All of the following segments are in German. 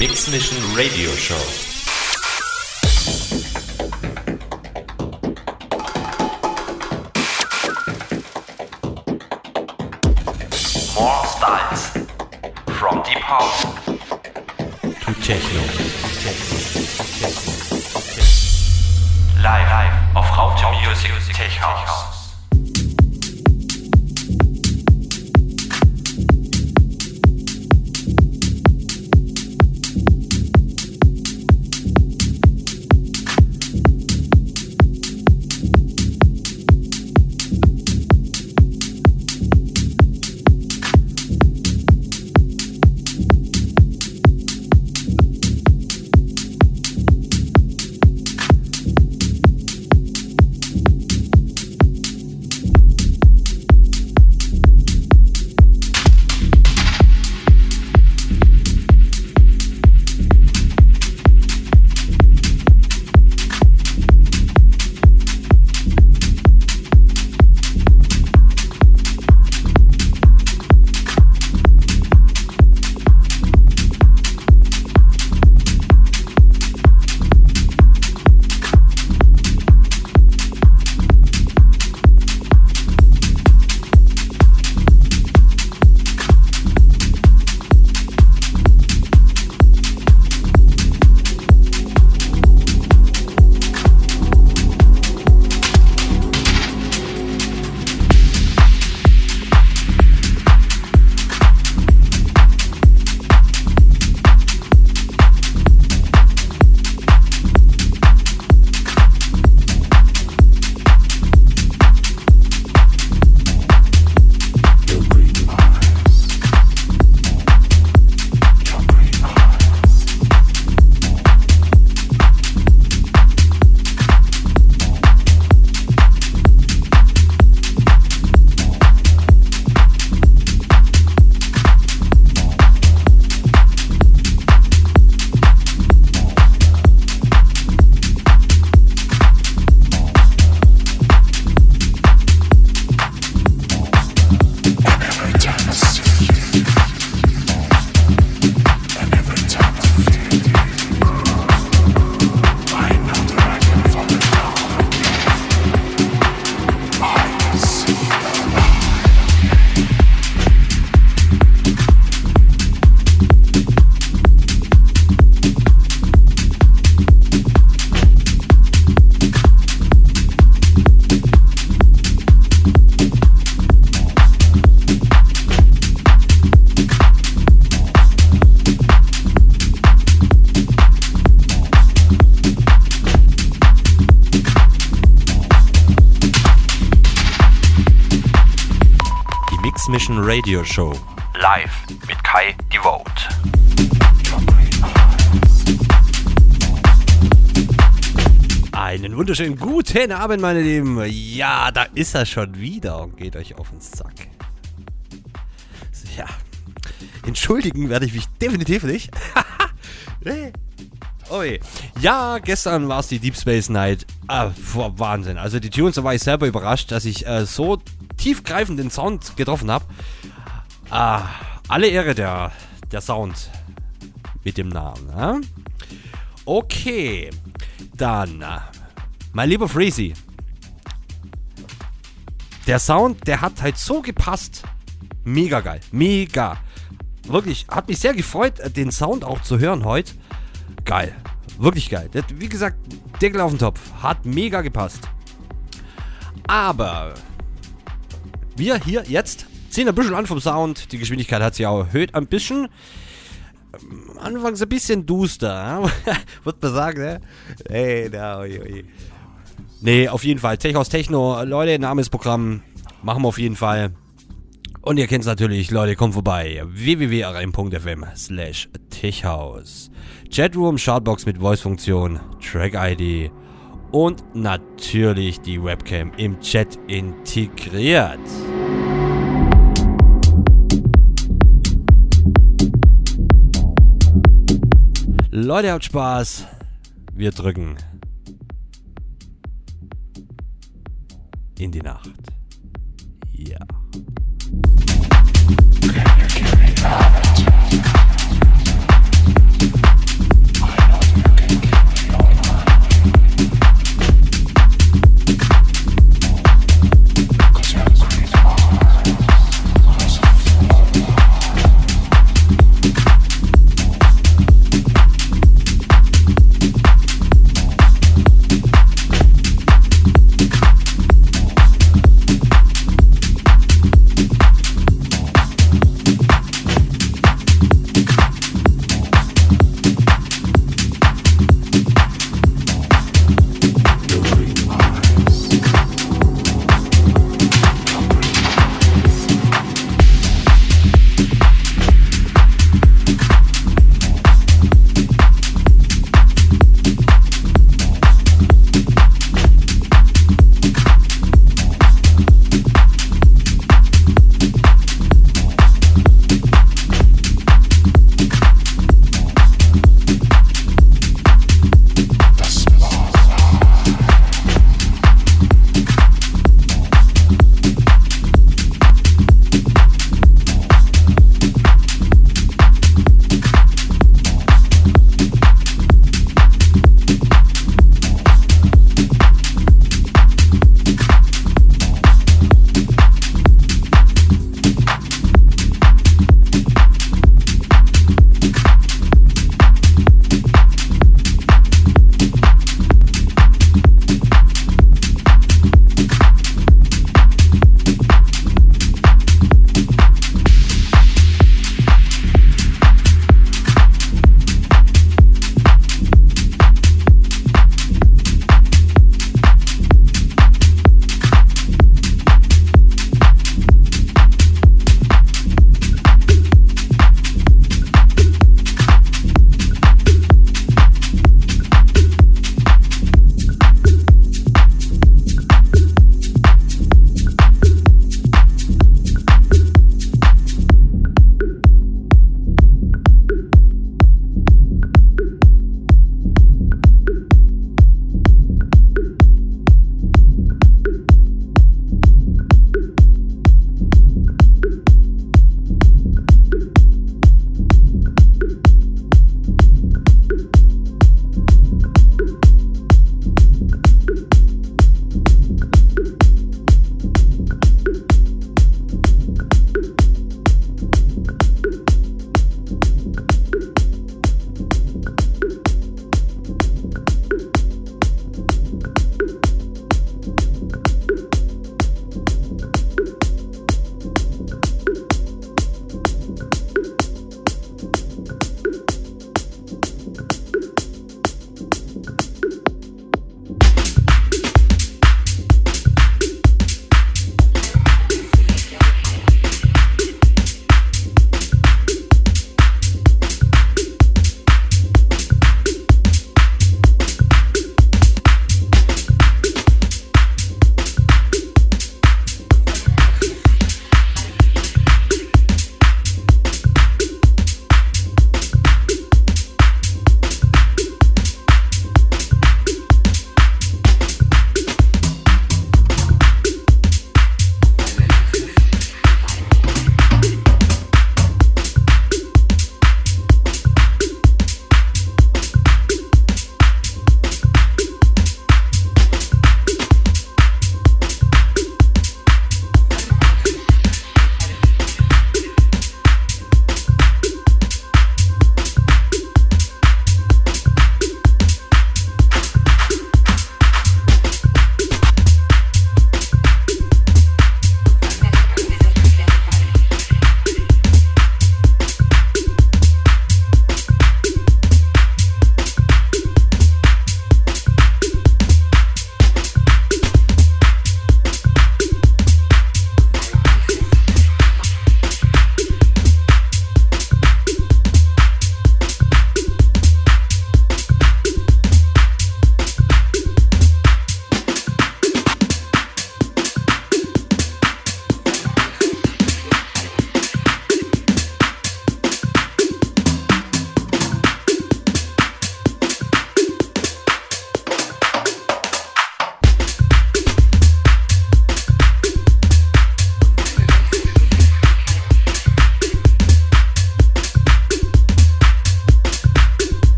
Mix Mission Radio Show. More styles. From deep house To Techno. live, live auf Raute Music Tech House. Radio Show. Live mit Kai Devote. Einen wunderschönen guten Abend, meine Lieben. Ja, da ist er schon wieder und geht euch auf den Sack. Ja, entschuldigen werde ich mich definitiv nicht. Oh je. Ja, gestern war es die Deep Space Night. Ah, Wahnsinn. Also die Tunes, da war ich selber überrascht, dass ich äh, so tiefgreifend den Sound getroffen habe. Ah, alle Ehre der, der Sound mit dem Namen. Ja? Okay, dann, mein lieber Freezy. Der Sound, der hat halt so gepasst. Mega geil. Mega. Wirklich, hat mich sehr gefreut, den Sound auch zu hören heute. Geil. Wirklich geil. Wie gesagt, Deckel auf den Topf. Hat mega gepasst. Aber wir hier jetzt ziehen ein bisschen an vom Sound. Die Geschwindigkeit hat sich auch erhöht ein bisschen. Ähm, Anfangs ein bisschen duster. Würde man sagen, ne? Hey, da, oi, oi. Nee, auf jeden Fall. Tech aus Techno. Leute, Namensprogramm machen wir auf jeden Fall. Und ihr kennt es natürlich, Leute, kommt vorbei. www.rm.fm slash techhaus. Chatroom, Shoutbox mit Voice-Funktion, Track-ID und natürlich die Webcam im Chat integriert. Leute, habt Spaß. Wir drücken in die Nacht. Ja.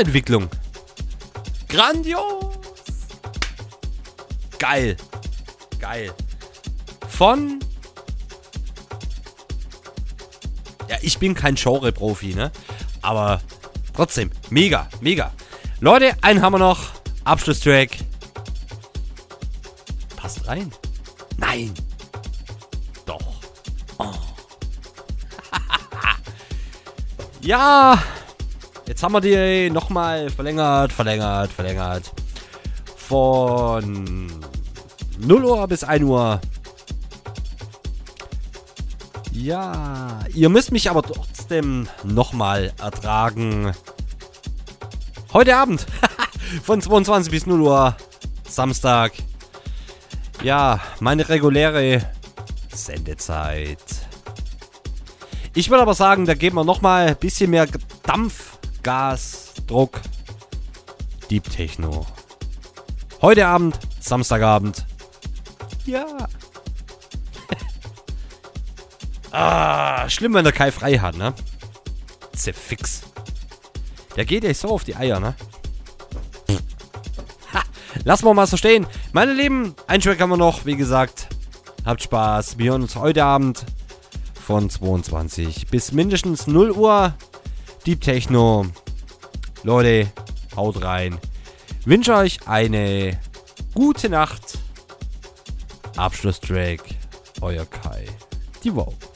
Soundentwicklung. Grandios. Geil. Geil. Von. Ja, ich bin kein Genre-Profi, ne? Aber trotzdem, mega, mega. Leute, einen haben wir noch. Abschlusstrack. Passt rein. Nein. Doch. Oh. ja. Jetzt haben wir die nochmal verlängert, verlängert, verlängert. Von 0 Uhr bis 1 Uhr. Ja, ihr müsst mich aber trotzdem nochmal ertragen. Heute Abend. Von 22 bis 0 Uhr. Samstag. Ja, meine reguläre Sendezeit. Ich würde aber sagen, da geben wir nochmal ein bisschen mehr Dampf, Gas, Druck. Deep Techno. Heute Abend, Samstagabend. Ja. ah, schlimm, wenn der Kai frei hat, ne? Zerfix. Der geht echt so auf die Eier, ne? Ha, lassen wir mal so stehen. Meine Lieben, einen Track haben wir noch, wie gesagt. Habt Spaß. Wir hören uns heute Abend von 22 bis mindestens 0 Uhr. Deep Techno. Leute, haut rein. Wünsche euch eine gute Nacht. Abschlusstrack. Euer Kai. Die Vote.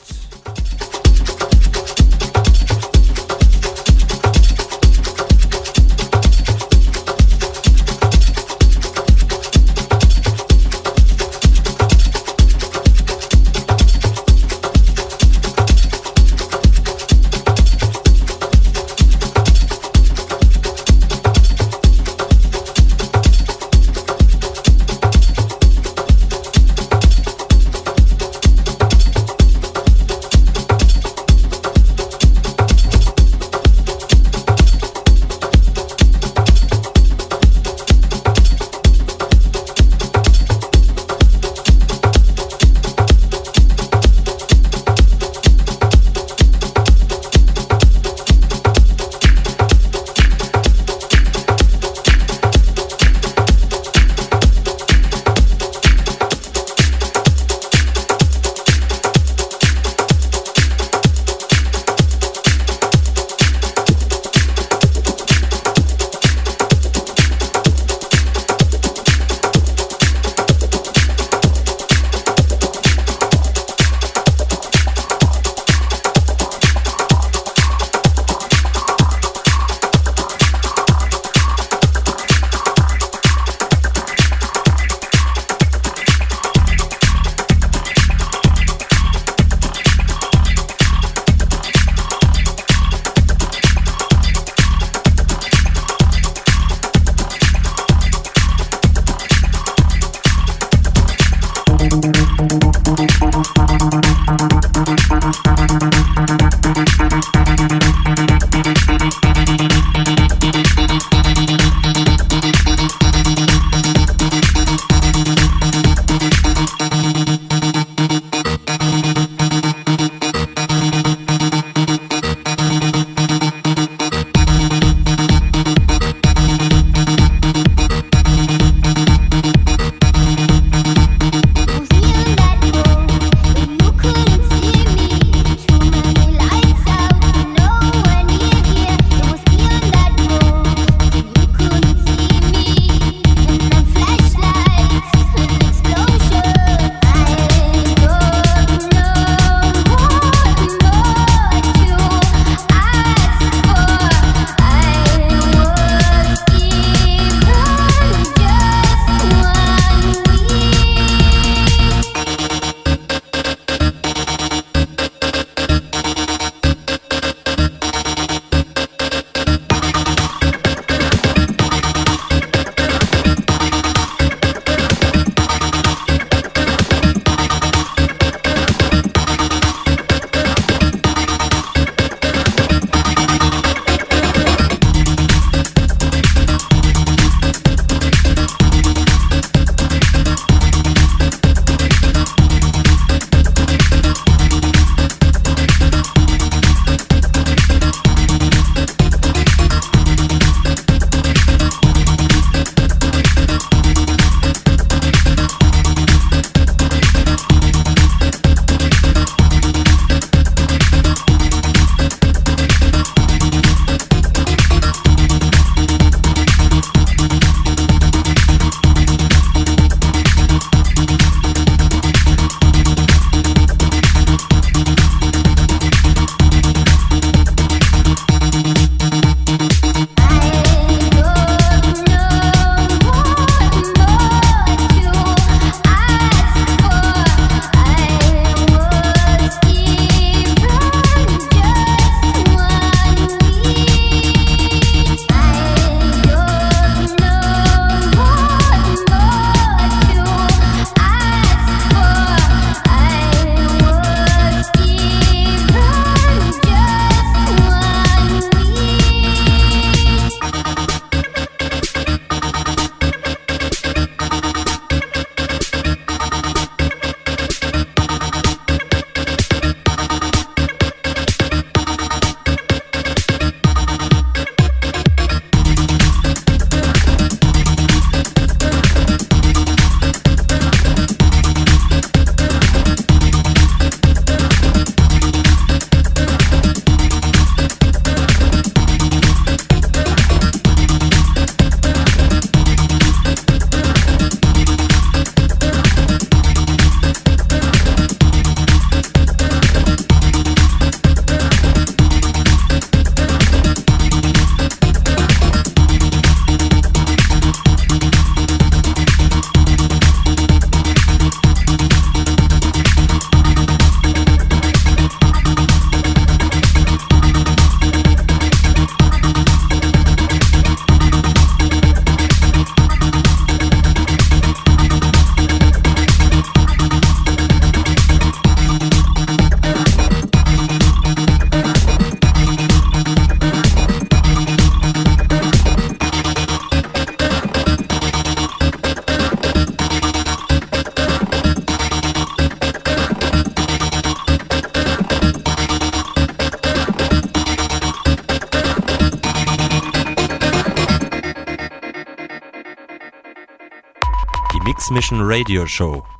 Radio Show.